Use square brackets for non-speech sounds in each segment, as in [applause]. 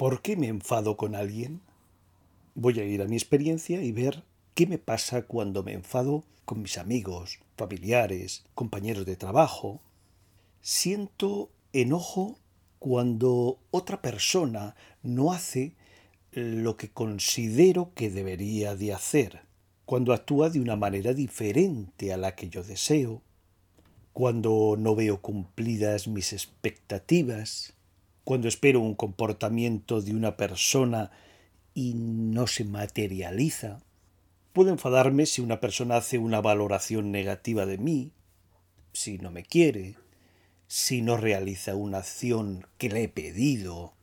¿Por qué me enfado con alguien? Voy a ir a mi experiencia y ver qué me pasa cuando me enfado con mis amigos, familiares, compañeros de trabajo. Siento enojo cuando otra persona no hace lo que considero que debería de hacer, cuando actúa de una manera diferente a la que yo deseo, cuando no veo cumplidas mis expectativas, cuando espero un comportamiento de una persona y no se materializa. Puedo enfadarme si una persona hace una valoración negativa de mí, si no me quiere, si no realiza una acción que le he pedido.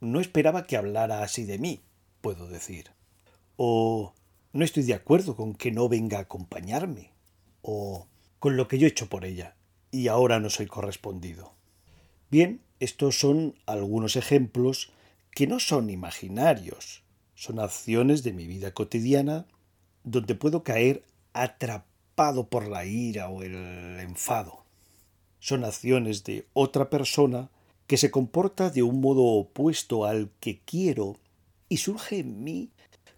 No esperaba que hablara así de mí, puedo decir. O no estoy de acuerdo con que no venga a acompañarme. O con lo que yo he hecho por ella y ahora no soy correspondido. Bien, estos son algunos ejemplos que no son imaginarios, son acciones de mi vida cotidiana donde puedo caer atrapado por la ira o el enfado. Son acciones de otra persona que se comporta de un modo opuesto al que quiero y surge en mí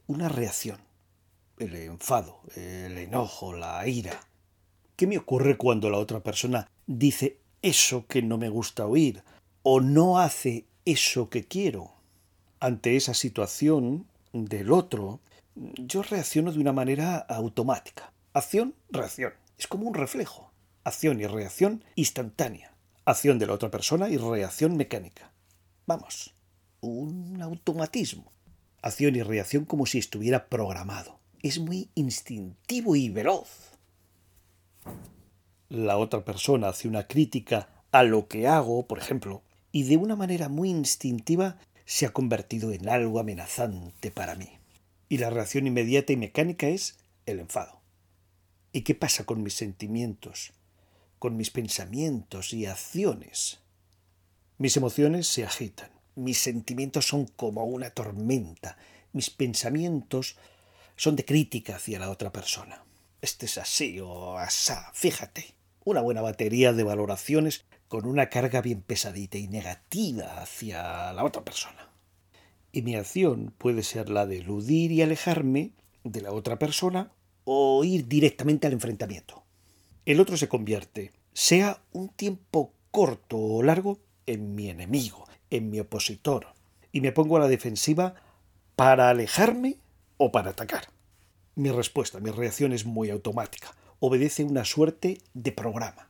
una reacción, el enfado, el enojo, la ira. ¿Qué me ocurre cuando la otra persona dice eso que no me gusta oír o no hace eso que quiero. Ante esa situación del otro, yo reacciono de una manera automática. Acción, reacción. Es como un reflejo. Acción y reacción instantánea. Acción de la otra persona y reacción mecánica. Vamos, un automatismo. Acción y reacción como si estuviera programado. Es muy instintivo y veloz. La otra persona hace una crítica a lo que hago, por ejemplo, y de una manera muy instintiva se ha convertido en algo amenazante para mí. Y la reacción inmediata y mecánica es el enfado. ¿Y qué pasa con mis sentimientos, con mis pensamientos y acciones? Mis emociones se agitan, mis sentimientos son como una tormenta, mis pensamientos son de crítica hacia la otra persona. Este es así o asá, fíjate. Una buena batería de valoraciones con una carga bien pesadita y negativa hacia la otra persona. Y mi acción puede ser la de eludir y alejarme de la otra persona o ir directamente al enfrentamiento. El otro se convierte, sea un tiempo corto o largo, en mi enemigo, en mi opositor, y me pongo a la defensiva para alejarme o para atacar. Mi respuesta, mi reacción es muy automática, obedece una suerte de programa.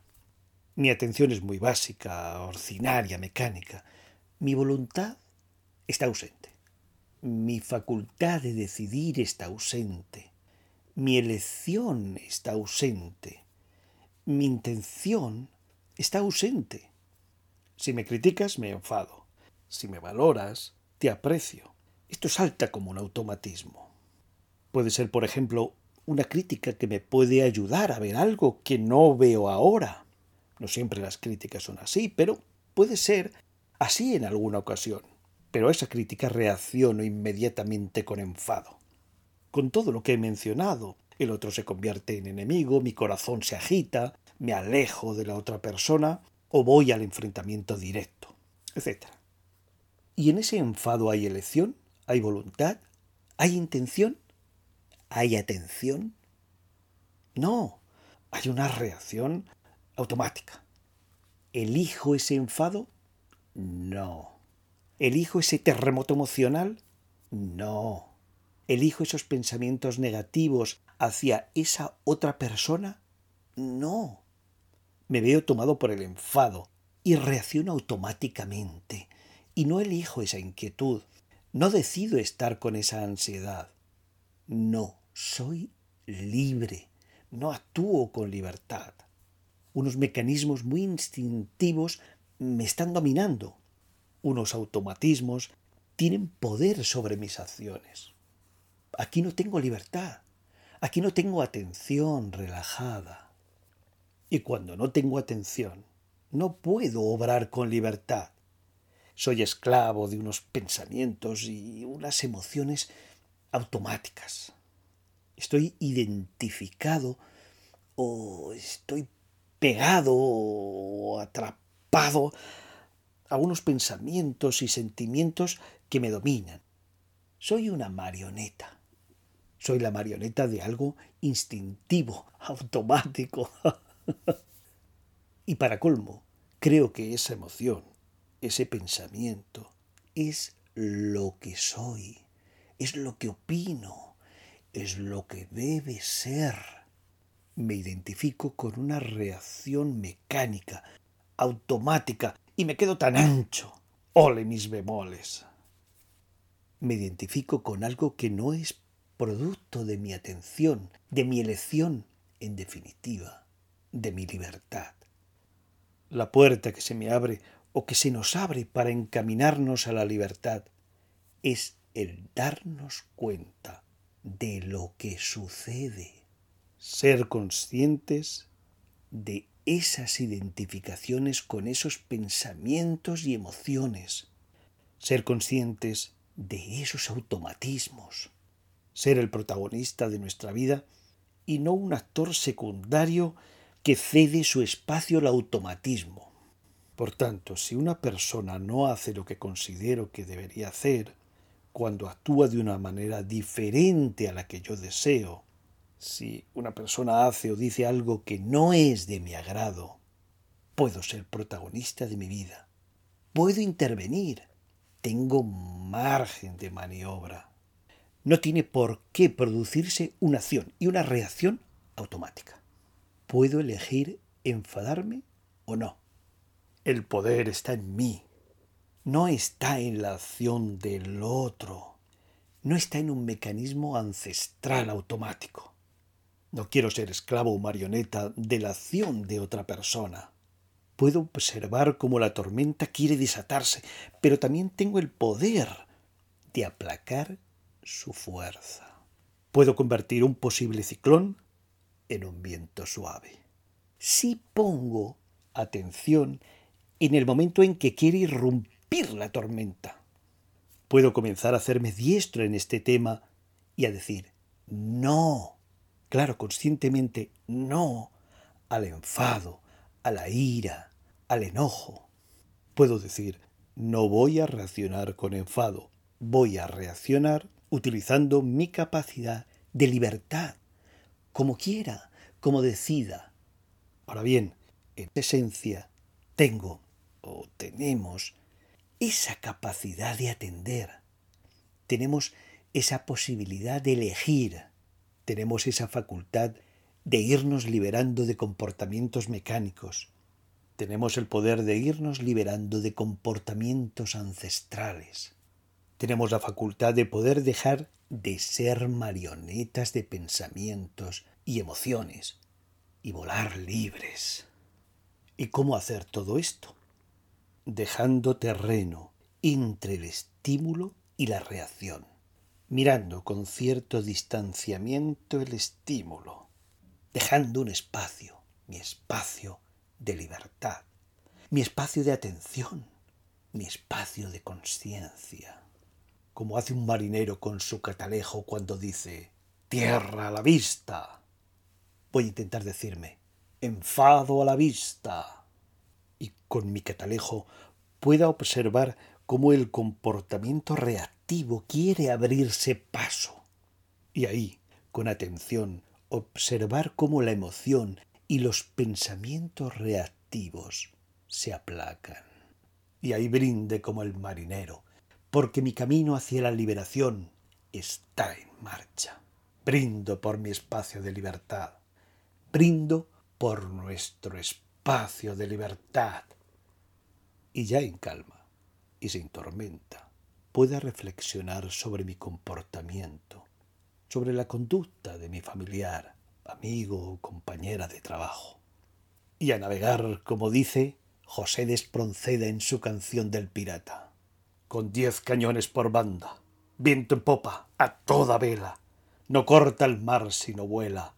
Mi atención es muy básica, ordinaria, mecánica. Mi voluntad está ausente. Mi facultad de decidir está ausente. Mi elección está ausente. Mi intención está ausente. Si me criticas, me enfado. Si me valoras, te aprecio. Esto salta como un automatismo. Puede ser, por ejemplo, una crítica que me puede ayudar a ver algo que no veo ahora no siempre las críticas son así, pero puede ser así en alguna ocasión. Pero a esa crítica reacciono inmediatamente con enfado. Con todo lo que he mencionado, el otro se convierte en enemigo, mi corazón se agita, me alejo de la otra persona o voy al enfrentamiento directo, etc. ¿Y en ese enfado hay elección? ¿Hay voluntad? ¿Hay intención? ¿Hay atención? No, hay una reacción automática. ¿Elijo ese enfado? No. ¿Elijo ese terremoto emocional? No. ¿Elijo esos pensamientos negativos hacia esa otra persona? No. Me veo tomado por el enfado y reacciono automáticamente. Y no elijo esa inquietud. No decido estar con esa ansiedad. No, soy libre. No actúo con libertad unos mecanismos muy instintivos me están dominando. Unos automatismos tienen poder sobre mis acciones. Aquí no tengo libertad. Aquí no tengo atención relajada. Y cuando no tengo atención, no puedo obrar con libertad. Soy esclavo de unos pensamientos y unas emociones automáticas. Estoy identificado o estoy pegado o atrapado a unos pensamientos y sentimientos que me dominan. Soy una marioneta. Soy la marioneta de algo instintivo, [laughs] automático. [laughs] y para colmo, creo que esa emoción, ese pensamiento, es lo que soy, es lo que opino, es lo que debe ser. Me identifico con una reacción mecánica, automática, y me quedo tan ancho. Ole mis bemoles. Me identifico con algo que no es producto de mi atención, de mi elección, en definitiva, de mi libertad. La puerta que se me abre o que se nos abre para encaminarnos a la libertad es el darnos cuenta de lo que sucede, ser conscientes de esas identificaciones con esos pensamientos y emociones, ser conscientes de esos automatismos, ser el protagonista de nuestra vida y no un actor secundario que cede su espacio al automatismo. Por tanto, si una persona no hace lo que considero que debería hacer, cuando actúa de una manera diferente a la que yo deseo, si una persona hace o dice algo que no es de mi agrado, puedo ser protagonista de mi vida, puedo intervenir, tengo margen de maniobra. No tiene por qué producirse una acción y una reacción automática. Puedo elegir enfadarme o no. El poder está en mí, no está en la acción del otro, no está en un mecanismo ancestral automático. No quiero ser esclavo o marioneta de la acción de otra persona. Puedo observar cómo la tormenta quiere desatarse, pero también tengo el poder de aplacar su fuerza. Puedo convertir un posible ciclón en un viento suave. Si pongo atención en el momento en que quiere irrumpir la tormenta. Puedo comenzar a hacerme diestro en este tema y a decir no, claro, conscientemente no al enfado, a la ira, al enojo. Puedo decir no voy a reaccionar con enfado, voy a reaccionar utilizando mi capacidad de libertad, como quiera, como decida. Ahora bien, en esencia, tengo o tenemos esa capacidad de atender, tenemos esa posibilidad de elegir, tenemos esa facultad de irnos liberando de comportamientos mecánicos, tenemos el poder de irnos liberando de comportamientos ancestrales, tenemos la facultad de poder dejar de ser marionetas de pensamientos y emociones y volar libres. ¿Y cómo hacer todo esto? dejando terreno entre el estímulo y la reacción, mirando con cierto distanciamiento el estímulo, dejando un espacio, mi espacio de libertad, mi espacio de atención, mi espacio de conciencia, como hace un marinero con su catalejo cuando dice tierra a la vista. Voy a intentar decirme enfado a la vista y con mi catalejo pueda observar cómo el comportamiento reactivo quiere abrirse paso. Y ahí, con atención, observar cómo la emoción y los pensamientos reactivos se aplacan. Y ahí brinde como el marinero, porque mi camino hacia la liberación está en marcha. Brindo por mi espacio de libertad. Brindo por nuestro espacio espacio de libertad. Y ya en calma y sin tormenta pueda reflexionar sobre mi comportamiento, sobre la conducta de mi familiar, amigo o compañera de trabajo. Y a navegar, como dice José de en su canción del pirata, con diez cañones por banda, viento en popa, a toda vela, no corta el mar sino vuela,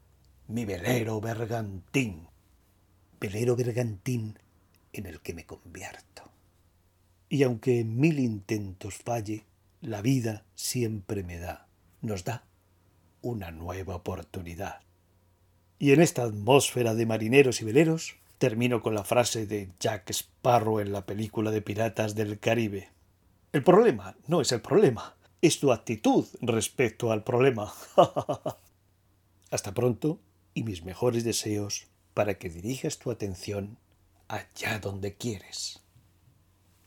mi velero bergantín velero bergantín en el que me convierto. Y aunque en mil intentos falle, la vida siempre me da, nos da una nueva oportunidad. Y en esta atmósfera de marineros y veleros, Termino con la frase de Jack Sparrow en la película de Piratas del Caribe. El problema no es el problema, es tu actitud respecto al problema. [laughs] Hasta pronto y mis mejores deseos para que dirijas tu atención allá donde quieres.